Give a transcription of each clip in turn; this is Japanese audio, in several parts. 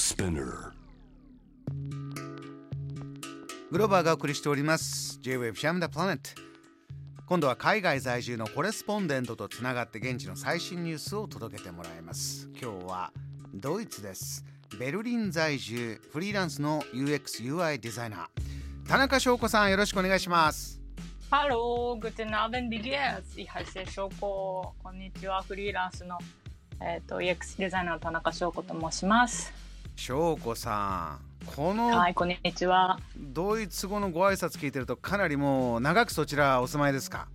Spinner グローバーがお送りしております。J-Wave Sham the Planet 今度は海外在住のコレスポンデントとつながって現地の最新ニュースを届けてもらいます。今日はドイツです。ベルリン在住フリーランスの UXUI デザイナー。田中翔子さんよろしくお願いします。Hallo, guten Abend, wie geht's? Ich heiße Shoko. こんにちは、フリーランスの、えー、と UX デザイナーの田中翔子と申します。翔子さんこのはい、こんにちは。ドイツ語のご挨拶聞いてるとかなりもう長くそちらお住まいですか？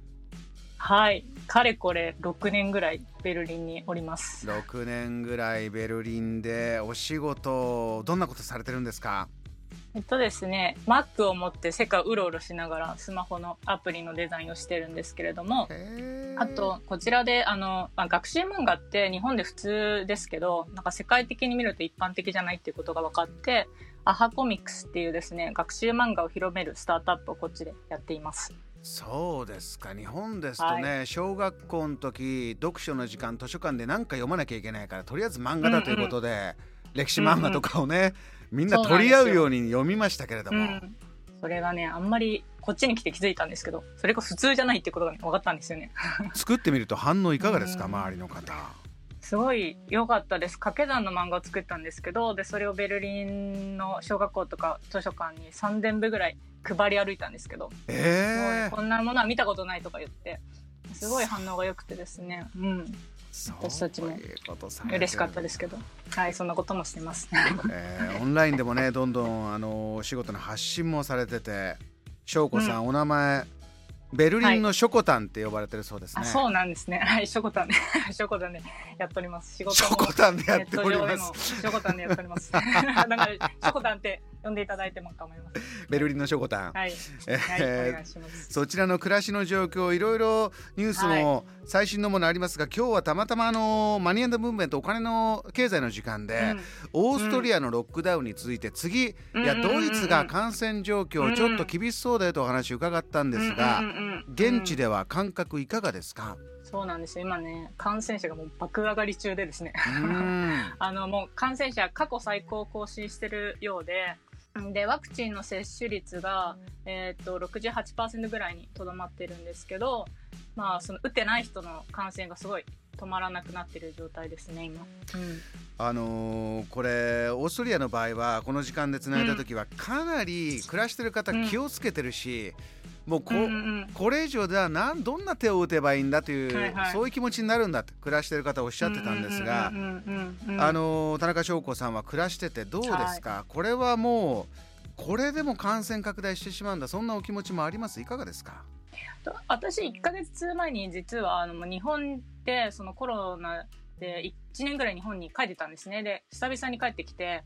はい、かれこれ6年ぐらいベルリンにおります。6年ぐらいベルリンでお仕事どんなことされてるんですか？えっとですね、Mac を持って世界をうろうろしながらスマホのアプリのデザインをしてるんですけれども、あと、こちらで、あの、まあ、学習漫画って日本で普通ですけど、なんか世界的に見ると一般的じゃないっていうことが分かって、アハコミックスっていうですね、学習漫画を広めるスタートアップをこっちでやっています。そうですか。日本ですとね、小学校の時読書の時間図書館で何か読まなきゃいけないからとりあえず漫画だということで、歴史漫画とかをね、みんな取り合うように読みましたけれども、うん。それがね、あんまりこっちに来て気づいたんですけど、それが普通じゃないってことが分かったんですよね。作ってみると反応いかがですか、うん。周りの方。すごい良かったです。掛け算の漫画を作ったんですけどでそれをベルリンの小学校とか図書館に3,000部ぐらい配り歩いたんですけど、ええすごいこんなものは見たことないとか言ってすごい反応が良くてですね、うん、私たちも嬉しかったですけど。はいそんなこともしてます。えーオンラインでもねどんどんあのお仕事の発信もされてて翔子さん、お名前ベルリンのショコタンって呼ばれてるそうですね、あそうなんですね。はいショコタンで ショコタンでやっております。仕事もショコタンでやっております。ショコタンでやっております。だからショコタンって呼んでいただいても構いません。ベルリンのショコタン、はい、えはい、ーお願いします。そちらの暮らしの状況いろいろニュースも最新のものありますが、今日はたまたまあのマニームーブメントお金の経済の時間で、オーストリアのロックダウンに続いて次、いやうんうんうんうん。ドイツが感染状況ちょっと厳しそうだよとお話伺ったんですが、うんうんうんうん現地では感覚いかがですか、そうなんですよ。今ね感染者がもう爆上がり中でですね。あのもう感染者過去最高を更新してるようででワクチンの接種率が、えー、と68%ぐらいにとどまってるんですけど、まあ、その打ってない人の感染がすごい止まらなくなってる状態ですね今、うんあのーこれオーストリアの場合はこの時間でつないだ時はかなり暮らしてる方うん気をつけてるし、もうこ,、うんうんうん。これ以上ではなんどんな手を打てばいいんだという、はいはい。そういう気持ちになるんだって暮らしてる方おっしゃってたんですが、うんうんうんうんうんあのー田中翔子さんは暮らしててどうですか、これはもうこれでも感染拡大してしまうんだそんなお気持ちもあります？いかがですか？と私1ヶ月前に実はあの日本でそのコロナで1年ぐらい日本に帰ってたんですねで久々に帰ってきて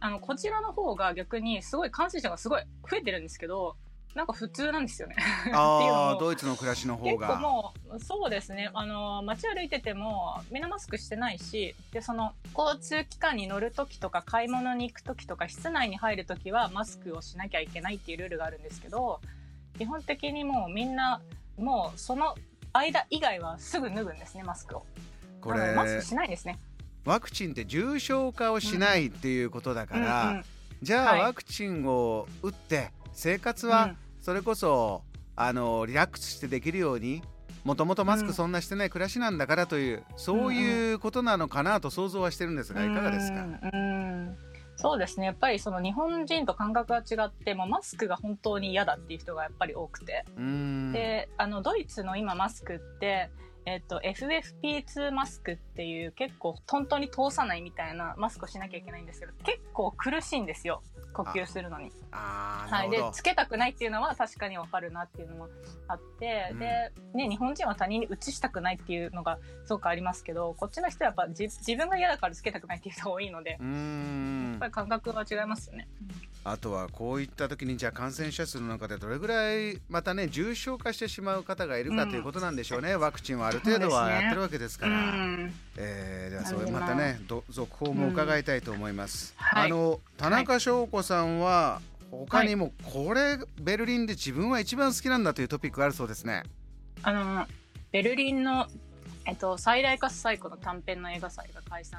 あのこちらの方が逆にすごい感染者がすごい増えてるんですけどなんか普通なんですよね。ああもドイツの暮らしの方結構が。もうそうですねあの街歩いててもみんなマスクしてないしでその交通機関に乗る時とか買い物に行く時とか室内に入る時はマスクをしなきゃいけないっていうルールがあるんですけど基本的にもうみんなもうその間以外はすぐ脱ぐんですねマスクを。こなのでマスれクしないですね。ワクチンって重症化をしないっていうことだから、うんうん。じゃあ、はい。ワクチンを打って生活はうん。それこそ、あのリラックスしてできるようにもともとマスクそんなしてない暮らしなんだからという、そういうことなのかなと想像はしてるんですがいかがですか、うんうんそうですね。やっぱりその日本人と感覚が違ってもうマスクが本当に嫌だっていう人がやっぱり多くて。であのドイツの今マスクって、えっと FFP2 マスクっていう結構本当に通さないみたいなマスクをしなきゃいけないんですけど結構苦しいんですよ呼吸するのに。はい、でつけたくないっていうのは確かにわかるなっていうのもあって、うん。で、ね、日本人は他人に移したくないっていうのがすごくありますけどこっちの人はやっぱ自自分が嫌だからつけたくないっていう人が多いのでやっぱり感覚は違いますよね。あとはこういった時にじゃあ感染者数の中でどれぐらいまたね重症化してしまう方がいるかということなんでしょうね、ワクチンはある程度はやってるわけですかうら、ん。えーではそれまたねど続報も伺いたいと思います、はい。あの田中翔子さんは他にもこれベルリンで自分は一番好きなんだというトピックがあるそうですね。あのベルリンのえっと、最大かつ最古の短編の映画祭が開催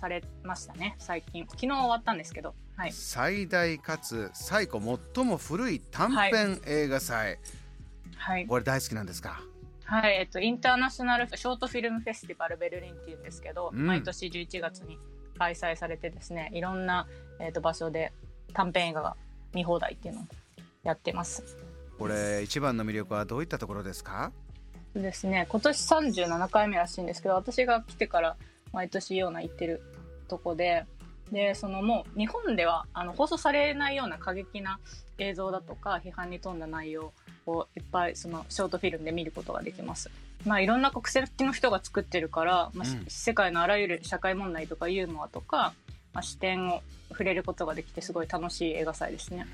されましたね、最近。昨日終わったんですけど。はい。最大かつ最古最も古い短編映画祭。はい。これ大好きなんですか？はい、えっと、インターナショナルショートフィルムフェスティバルベルリンっていうんですけど、うん毎年11月に開催されてですね、いろんな、えっと、場所で短編映画が見放題っていうのをやってます。これ一番の魅力はどういったところですか？そうですね、今年37回目らしいんですけど、私が来てから毎年ような行ってるとこで、で、そのもう日本ではあの放送されないような過激な映像だとか批判に富んだ内容をいっぱいそのショートフィルムで見ることができます。まあいろんな国籍の人が作ってるから、まあしうん。世界のあらゆる社会問題とかユーモアとか、まあ、視点を触れることができてすごい楽しい映画祭ですね。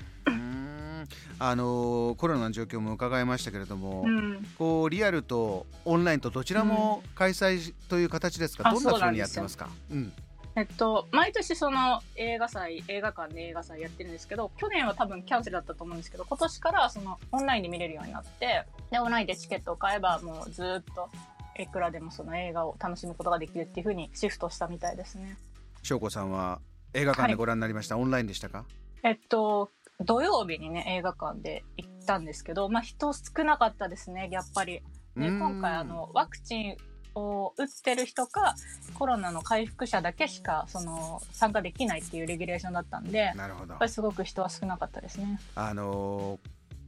あのコロナの状況も伺いましたけれども、うん。こうリアルとオンラインとどちらも開催という形ですか、あどんな風にそうなんですよ。やってますかうんえっと、毎年その映画祭、映画館で映画祭やってるんですけど、去年は多分キャンセルだったと思うんですけど、今年からそのオンラインで見れるようになって、で、オンラインでチケットを買えばもうずっといくらでもその映画を楽しむことができるっていう風にシフトしたみたいですね。翔子さんは映画館でご覧になりました、オンラインでしたか？えっと、土曜日にね、映画館で行ったんですけど、まあ人少なかったですね、やっぱり。で、うん今回あの、ワクチンを打ってる人か、コロナの回復者だけしか、その、参加できないっていうレギュレーションだったんで、なるほど。やっぱりすごく人は少なかったですね。あの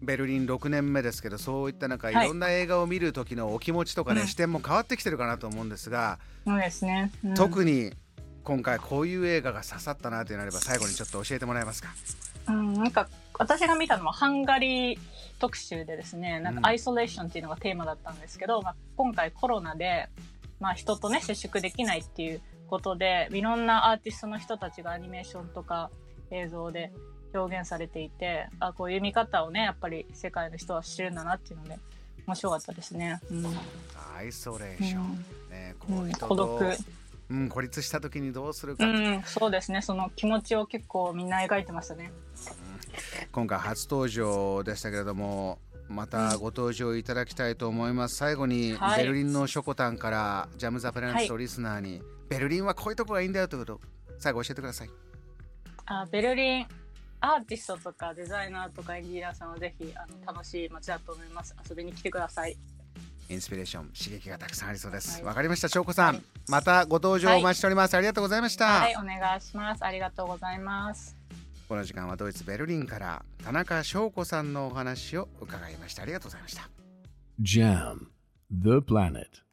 ベルリン6年目ですけどそういったなんかいはい。ろんな映画を見る時のお気持ちとかね、うん。視点も変わってきてるかなと思うんですが、そうですね。うん。特に今回こういう映画が刺さったなというのあれば最後にちょっと教えてもらえますか？うん、なんか私が見たのはハンガリー特集でですね、なんうん。かアイソレーションっていうのがテーマだったんですけど、まあ、今回コロナで、まあ、人とね接触できないっていうことでいろんなアーティストの人たちがアニメーションとか映像で表現されていてあこういう見方をねやっぱり世界の人は知るんだなっていうので面白かったですね。うん。アイソレーション、ねこううん人と、孤独。うん、孤立した時にどうするか、うん、そうですね。その気持ちを結構みんな描いてましたね。今回初登場でしたけれどもまたご登場いただきたいと思います。最後に、はい。ベルリンのショコタンからジャム・ザ・プラネットリスナーに、ベルリンはこういうとこがいいんだよということを最後教えてください。あベルリンアーティストとかデザイナーとかエンジニアさんはぜひあの楽しい街だと思います。遊びに来てください。インスピレーション刺激がたくさんありそうです。わ、はい。かりました。翔子さん、はい。またご登場お待ちしております、ありがとうございました、はいお願いします。ありがとうございますこの時間はドイツベルリンから田中翔子さんのお話を伺いましたありがとうございました Jam, the planet.